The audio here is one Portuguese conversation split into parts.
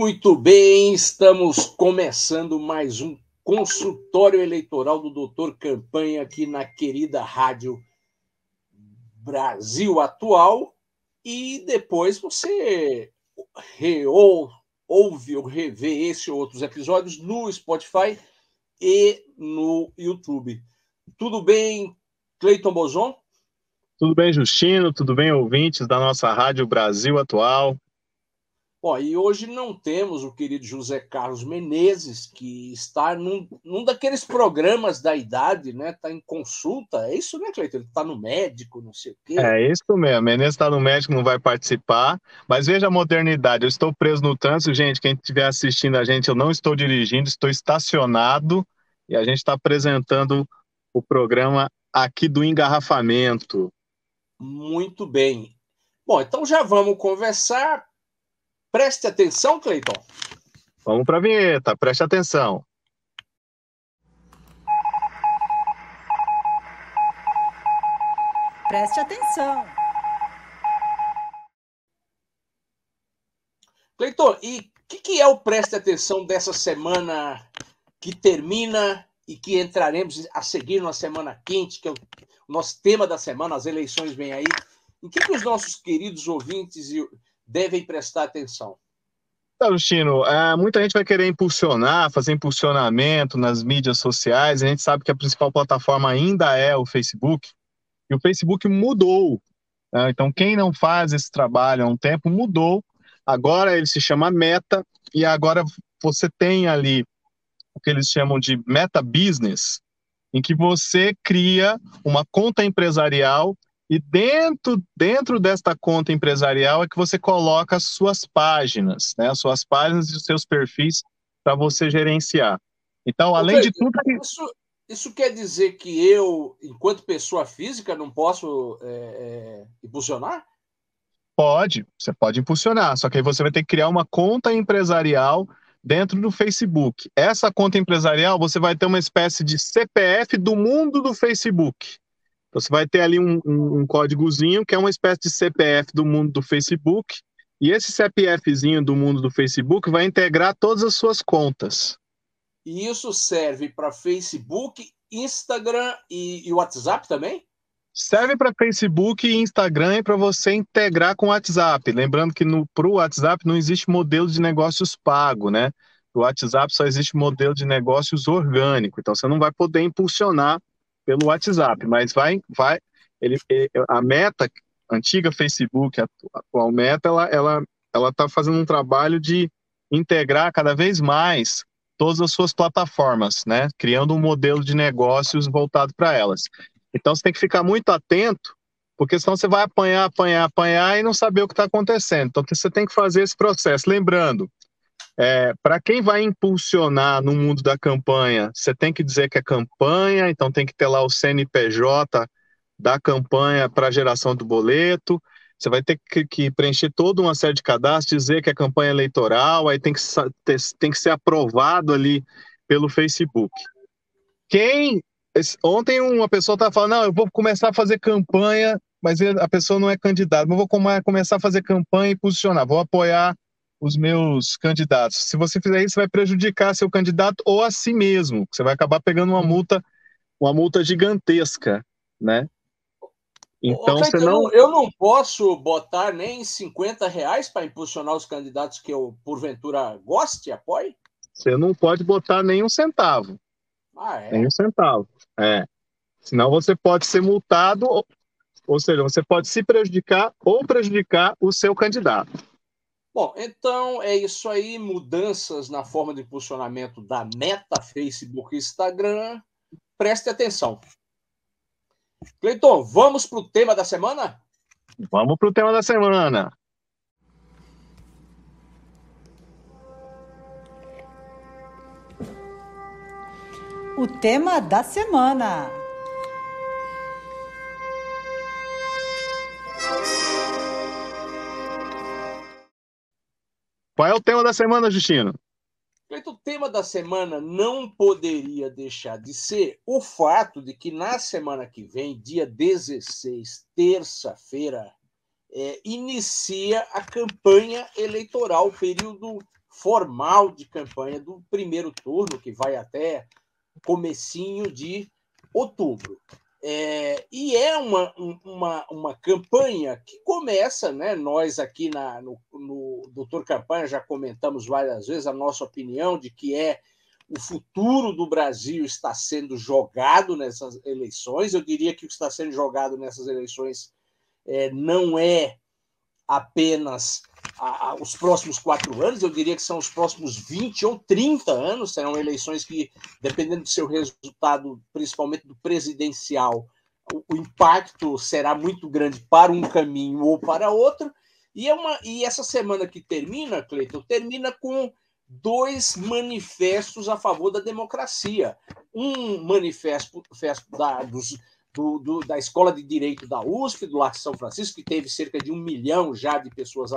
Muito bem, estamos começando mais um consultório eleitoral do Doutor Campanha aqui na querida rádio Brasil Atual e depois você ouve ou revê esse ou outros episódios no Spotify e no YouTube. Tudo bem, Cleiton Bozon? Tudo bem, Justino? Tudo bem, ouvintes da nossa Rádio Brasil Atual? Bom, e hoje não temos o querido José Carlos Menezes, que está num, num daqueles programas da idade, né? Está em consulta. É isso, né, Cleiton? Ele está no médico, não sei o quê. É isso mesmo. Menezes está no médico, não vai participar. Mas veja a modernidade. Eu estou preso no trânsito, gente. Quem estiver assistindo a gente, eu não estou dirigindo, estou estacionado e a gente está apresentando o programa aqui do engarrafamento. Muito bem. Bom, então já vamos conversar Preste atenção, Cleiton. Vamos para a vinheta, preste atenção. Preste atenção. Cleiton, e o que, que é o preste atenção dessa semana que termina e que entraremos a seguir na semana quente, que é o nosso tema da semana, as eleições vêm aí. Em que, que os nossos queridos ouvintes e devem prestar atenção? Agostino, é, muita gente vai querer impulsionar, fazer impulsionamento nas mídias sociais. A gente sabe que a principal plataforma ainda é o Facebook, e o Facebook mudou. Né? Então, quem não faz esse trabalho há um tempo mudou. Agora ele se chama Meta, e agora você tem ali o que eles chamam de Meta Business, em que você cria uma conta empresarial e dentro, dentro desta conta empresarial é que você coloca as suas páginas, né? As suas páginas e os seus perfis para você gerenciar. Então, além de tudo. Isso, isso quer dizer que eu, enquanto pessoa física, não posso é, é, impulsionar? Pode, você pode impulsionar, só que aí você vai ter que criar uma conta empresarial dentro do Facebook. Essa conta empresarial, você vai ter uma espécie de CPF do mundo do Facebook. Então, você vai ter ali um, um, um, códigozinho que é uma espécie de CPF do mundo do Facebook, e esse CPFzinho do mundo do Facebook vai integrar todas as suas contas. E isso serve para Facebook, Instagram e, e WhatsApp também? Serve para Facebook e Instagram e para você integrar com o WhatsApp. Lembrando que para o WhatsApp não existe modelo de negócios pago, né? No WhatsApp só existe modelo de negócios orgânico. Então você não vai poder impulsionar pelo WhatsApp, mas vai, vai, ele, a meta antiga Facebook, a atual meta, ela, ela, ela está fazendo um trabalho de integrar cada vez mais todas as suas plataformas, né? Criando um modelo de negócios voltado para elas. Então você tem que ficar muito atento, porque senão você vai apanhar, apanhar, apanhar e não saber o que está acontecendo. Então você tem que fazer esse processo. Lembrando, é, para quem vai impulsionar no mundo da campanha, você tem que dizer que é campanha, então tem que ter lá o CNPJ da campanha para geração do boleto. Você vai ter que, que, preencher toda uma série de cadastros, dizer que é campanha eleitoral, aí tem que, ter, tem que ser aprovado ali pelo Facebook. Quem. Ontem uma pessoa estava falando, não, eu vou começar a fazer campanha, mas a pessoa não é candidata, mas vou começar a fazer campanha e posicionar, vou apoiar os meus candidatos. Se você fizer isso, vai prejudicar seu candidato ou a si mesmo. Você vai acabar pegando uma multa, uma multa gigantesca, né? Então, você não... Eu não posso botar nem 50 reais para impulsionar os candidatos que eu, porventura, goste, apoie? Você não pode botar nenhum centavo. Ah, é? Nenhum centavo, é. Senão você pode ser multado, ou seja, você pode se prejudicar ou prejudicar o seu candidato. Bom, então é isso aí. Mudanças na forma de impulsionamento da meta Facebook e Instagram. Preste atenção. Cleiton, vamos para o tema da semana? Vamos para o tema da semana. O tema da semana. Qual é o tema da semana, Justino? O tema da semana não poderia deixar de ser o fato de que na semana que vem, dia 16, terça-feira, é, inicia a campanha eleitoral, o período formal de campanha do primeiro turno, que vai até comecinho de outubro. É, e é uma, uma, uma campanha que começa, né? Nós aqui na, no, no Doutor Campanha já comentamos várias vezes a nossa opinião de que é o futuro do Brasil está sendo jogado nessas eleições. Eu diria que o que está sendo jogado nessas eleições é, não é apenas a, a, os próximos quatro anos, eu diria que são os próximos 20 ou 30 anos, serão eleições que, dependendo do seu resultado, principalmente do presidencial, o, o impacto será muito grande para um caminho ou para outro. E, é uma, e essa semana que termina, Cleiton, termina com dois manifestos a favor da democracia. Um manifesto, manifesto da, dos do, do, da Escola de Direito da USP, do Largo São Francisco, que teve cerca de um milhão já de pessoas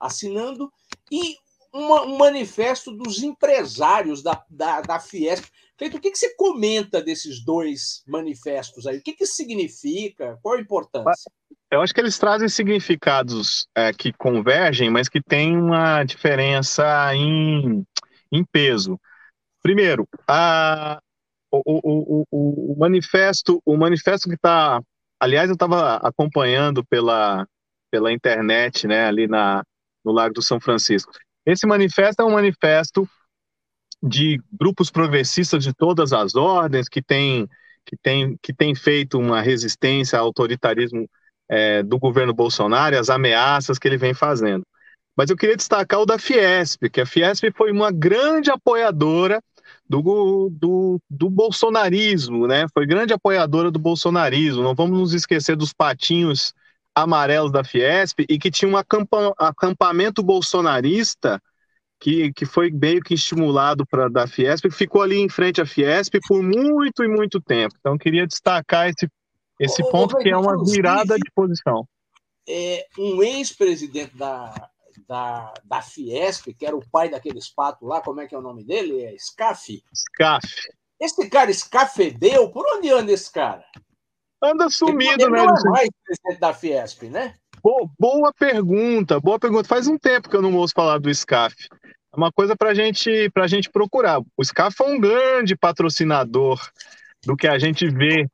assinando, e uma, um manifesto dos empresários da, da, da Fiesp. Cleito, o que, que você comenta desses dois manifestos aí? O que, que significa? Qual a importância? Eu acho que eles trazem significados é, que convergem, mas que têm uma diferença em, em peso. Primeiro, a, o, o, o, o manifesto, o manifesto que está, aliás, eu estava acompanhando pela, pela internet, né, ali na, no Lago do São Francisco. Esse manifesto é um manifesto de grupos progressistas de todas as ordens que tem que tem, que tem feito uma resistência ao autoritarismo é, do governo Bolsonaro e as ameaças que ele vem fazendo. Mas eu queria destacar o da Fiesp, que a Fiesp foi uma grande apoiadora do, do, do bolsonarismo, né? Foi grande apoiadora do bolsonarismo. Não vamos nos esquecer dos patinhos amarelos da Fiesp e que tinha um acampa, acampamento bolsonarista que, que foi meio que estimulado para da Fiesp, que ficou ali em frente à Fiesp por muito e muito tempo. Então, queria destacar esse, esse ô, ponto ô, que é uma virada de posição. É, um ex-presidente da, da, da Fiesp, que era o pai daqueles patos lá, como é que é o nome dele? É Scaf? Scaf. Esse cara escafedeu, por onde anda esse cara? Anda sumido, né? Não é mais presidente da Fiesp, né? Boa, boa pergunta, boa pergunta. Faz um tempo que eu não ouço falar do SCAF. É uma coisa para gente, a gente procurar. O SCAF é um grande patrocinador do que a gente vê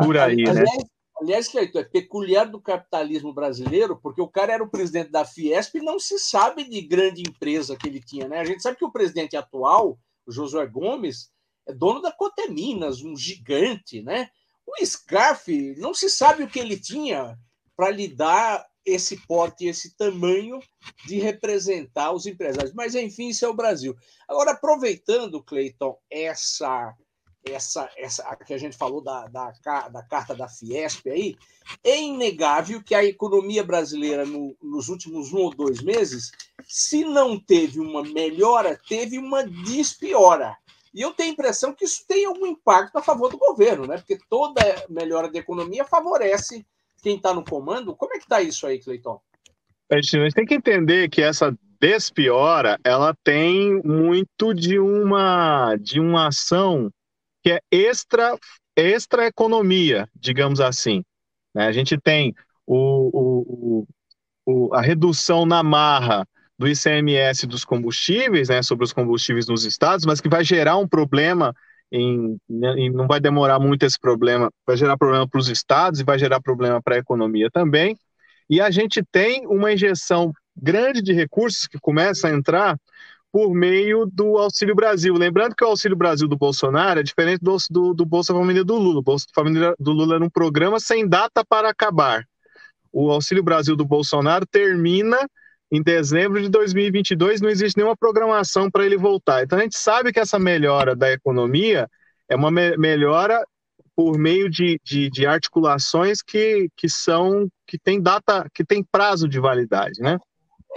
por aí, né? aliás, né? Aliás, Cleiton, é peculiar do capitalismo brasileiro, porque o cara era o presidente da Fiesp e não se sabe de grande empresa que ele tinha, né? A gente sabe que o presidente atual, o Josué Gomes, é dono da Coteminas, um gigante, né? O Scarf, não se sabe o que ele tinha para lhe dar esse porte, esse tamanho de representar os empresários. Mas, enfim, isso é o Brasil. Agora, aproveitando, Cleiton, essa essa, essa que a gente falou da, da, da carta da Fiesp aí, é inegável que a economia brasileira no, nos últimos um ou dois meses, se não teve uma melhora, teve uma despiora. E eu tenho a impressão que isso tem algum impacto a favor do governo, né? Porque toda melhora da economia favorece quem está no comando. Como é que está isso aí, Cleiton? A gente tem que entender que essa despiora ela tem muito de uma de uma ação que é extra, extra economia, digamos assim. Né? A gente tem o, o, o, a redução na marra do ICMS dos combustíveis, né, sobre os combustíveis nos estados, mas que vai gerar um problema em, em, não vai demorar muito esse problema, vai gerar problema para os estados e vai gerar problema para a economia também. E a gente tem uma injeção grande de recursos que começa a entrar por meio do Auxílio Brasil. Lembrando que o Auxílio Brasil do Bolsonaro é diferente do, do, do Bolsa Família do Lula. O Bolsa Família do Lula era um programa sem data para acabar. O Auxílio Brasil do Bolsonaro termina em dezembro de 2022, não existe nenhuma programação para ele voltar. Então a gente sabe que essa melhora da economia é uma me melhora por meio de, de, de, articulações que, que são que tem data, que tem prazo de validade, né?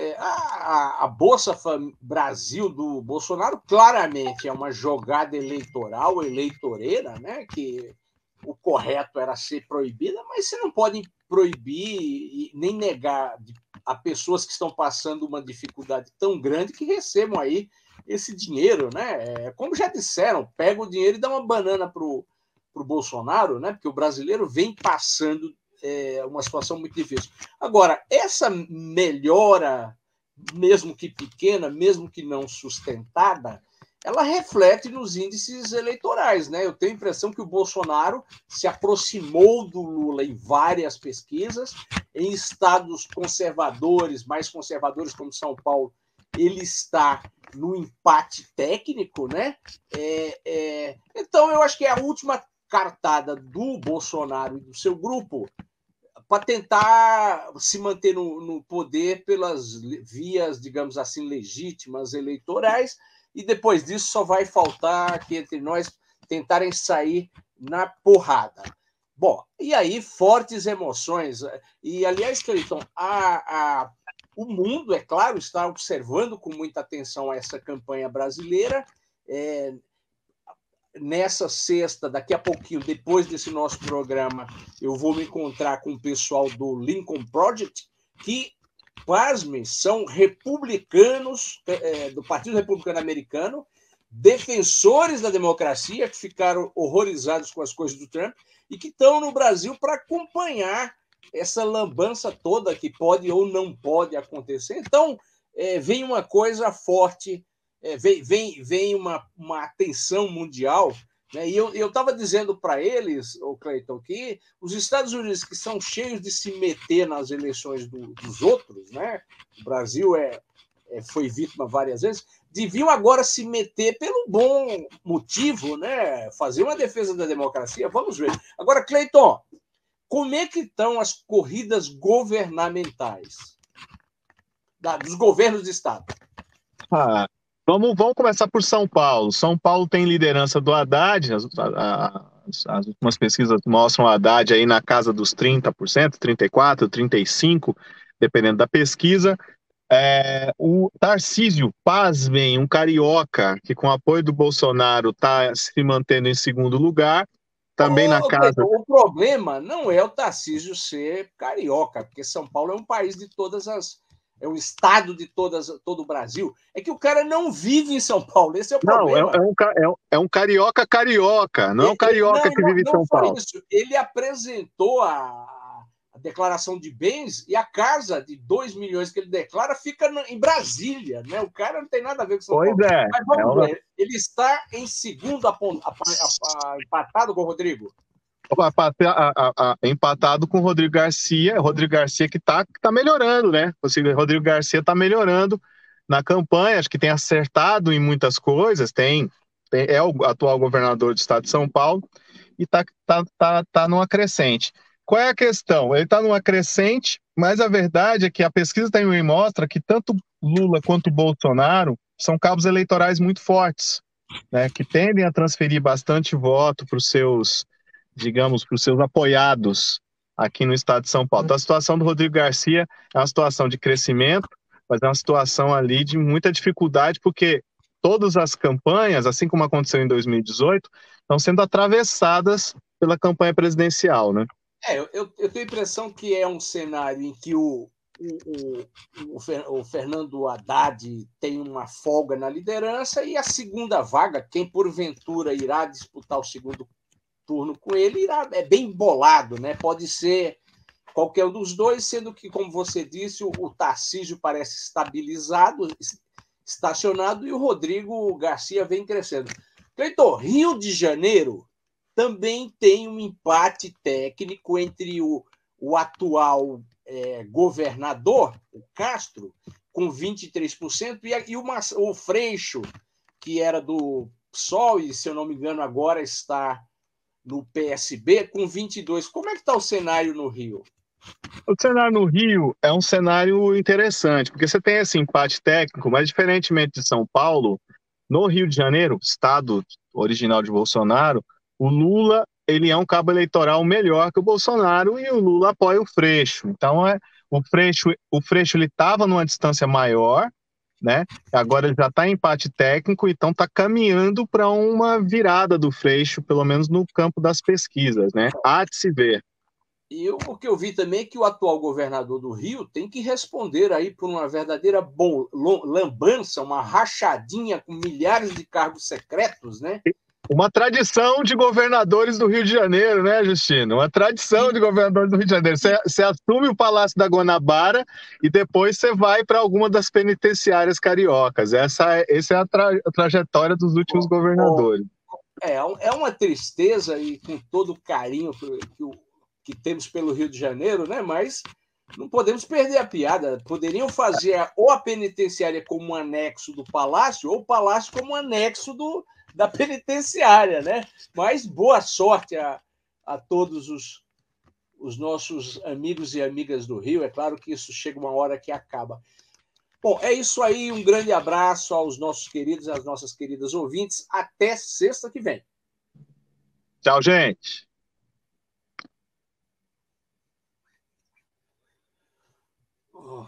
é, a, a, Bolsa Brasil do Bolsonaro claramente é uma jogada eleitoral, eleitoreira, né? Que o correto era ser proibida, mas você não pode proibir nem negar a pessoas que estão passando uma dificuldade tão grande que recebam aí esse dinheiro, né? É, como já disseram, pega o dinheiro e dá uma banana para o Bolsonaro, né? Porque o brasileiro vem passando é, uma situação muito difícil. Agora, essa melhora, mesmo que pequena, mesmo que não sustentada, ela reflete nos índices eleitorais, né? Eu tenho a impressão que o Bolsonaro se aproximou do Lula em várias pesquisas, em estados conservadores, mais conservadores como São Paulo, ele está no empate técnico, né? É, é... Então eu acho que é a última cartada do Bolsonaro e do seu grupo para tentar se manter no, no, poder pelas vias, digamos assim, legítimas eleitorais, e depois disso só vai faltar aqui entre nós tentarem sair na porrada. Bom, e aí, fortes emoções. E, aliás, Cleiton, a, a, o mundo, é claro, está observando com muita atenção essa campanha brasileira. É, nessa sexta, daqui a pouquinho, depois desse nosso programa, eu vou me encontrar com o pessoal do Lincoln Project, que, pasme, são republicanos é, do Partido Republicano Americano, defensores da democracia, que ficaram horrorizados com as coisas do Trump e que estão no Brasil para acompanhar essa lambança toda que pode ou não pode acontecer. Então, é, vem uma coisa forte é, vem, vem, vem uma, uma atenção mundial. Né? E eu estava dizendo para eles, o Cleiton, que os Estados Unidos, que são cheios de se meter nas eleições do, dos outros, né? o Brasil é, é, foi vítima várias vezes, deviam agora se meter pelo bom motivo, né? fazer uma defesa da democracia. Vamos ver. Agora, Cleiton, como é que estão as corridas governamentais da, dos governos de Estado? Ah, Vamos, vamos começar por São Paulo. São Paulo tem liderança do Haddad, as, as, as últimas pesquisas mostram o Haddad aí na casa dos 30%, 34%, 35%, dependendo da pesquisa. É, o Tarcísio, pasmem, um carioca que com apoio do Bolsonaro está se mantendo em segundo lugar, também na casa. O problema não é o Tarcísio ser carioca, porque São Paulo é um país de todas as é o estado de todas, todo o Brasil, é que o cara não vive em São Paulo. Esse é o problema. Não, é, é, um, é, é um carioca carioca, não é um carioca não, que vive não, em São Paulo. Isso. Ele apresentou a, a, declaração de bens e a casa de 2 milhões que ele declara fica no, em Brasília. Né? O cara não tem nada a ver com São pois Paulo. É. Mas vamos é ver. Ele está em segundo empatado com o Rodrigo a, a, empatado com o Rodrigo Garcia, Rodrigo Garcia que está tá melhorando, né? Rodrigo Garcia está melhorando na campanha, acho que tem acertado em muitas coisas, tem, tem é o atual governador do estado de São Paulo e está tá, tá, tá numa crescente. Qual é a questão? Ele está numa crescente, mas a verdade é que a pesquisa também mostra que tanto Lula quanto Bolsonaro são cabos eleitorais muito fortes, né, que tendem a transferir bastante voto para os seus digamos, para os seus apoiados aqui no estado de São Paulo. Então, a situação do Rodrigo Garcia é uma situação de crescimento, mas é uma situação ali de muita dificuldade, porque todas as campanhas, assim como aconteceu em 2018, estão sendo atravessadas pela campanha presidencial, né? É, eu, eu tenho a impressão que é um cenário em que o, o, o, o, Fernando Haddad tem uma folga na liderança e a segunda vaga, quem porventura irá disputar o segundo turno com ele é bem bolado, né? Pode ser qualquer um dos dois, sendo que, como você disse, o, o Tarcísio parece estabilizado, estacionado, e o Rodrigo Garcia vem crescendo. Cleiton, Rio de Janeiro também tem um empate técnico entre o, o atual é, governador, o Castro, com 23%, e, e o, o Freixo, que era do PSOL, e se eu não me engano agora está no PSB com 22. Como é que está o cenário no Rio? O cenário no Rio é um cenário interessante, porque você tem esse empate técnico, mas diferentemente de São Paulo, no Rio de Janeiro, estado original de Bolsonaro, o Lula ele é um cabo eleitoral melhor que o Bolsonaro e o Lula apoia o Freixo. Então é o Freixo, o Freixo ele estava numa distância maior, né? Agora já está em empate técnico, então está caminhando para uma virada do Freixo, pelo menos no campo das pesquisas, né? Há de se ver. E eu, porque eu vi também que o atual governador do Rio tem que responder aí por uma verdadeira bom, lambança, uma rachadinha com milhares de cargos secretos, né? Uma tradição de governadores do Rio de Janeiro, né, Justino? Uma tradição de governadores do Rio de Janeiro. Você, assume o Palácio da Guanabara e depois você vai para alguma das penitenciárias cariocas. Essa, é, essa é a, tra, a trajetória dos últimos governadores. É, é uma tristeza e com todo o carinho que, que, que temos pelo Rio de Janeiro, né? Mas não podemos perder a piada. Poderiam fazer ou a penitenciária como um anexo do palácio, ou o palácio como um anexo do, da penitenciária, né? Mas boa sorte a, a todos os, os nossos amigos e amigas do Rio. É claro que isso chega uma hora que acaba. Bom, é isso aí. Um grande abraço aos nossos queridos e às nossas queridas ouvintes. Até sexta que vem. Tchau, gente. Oh.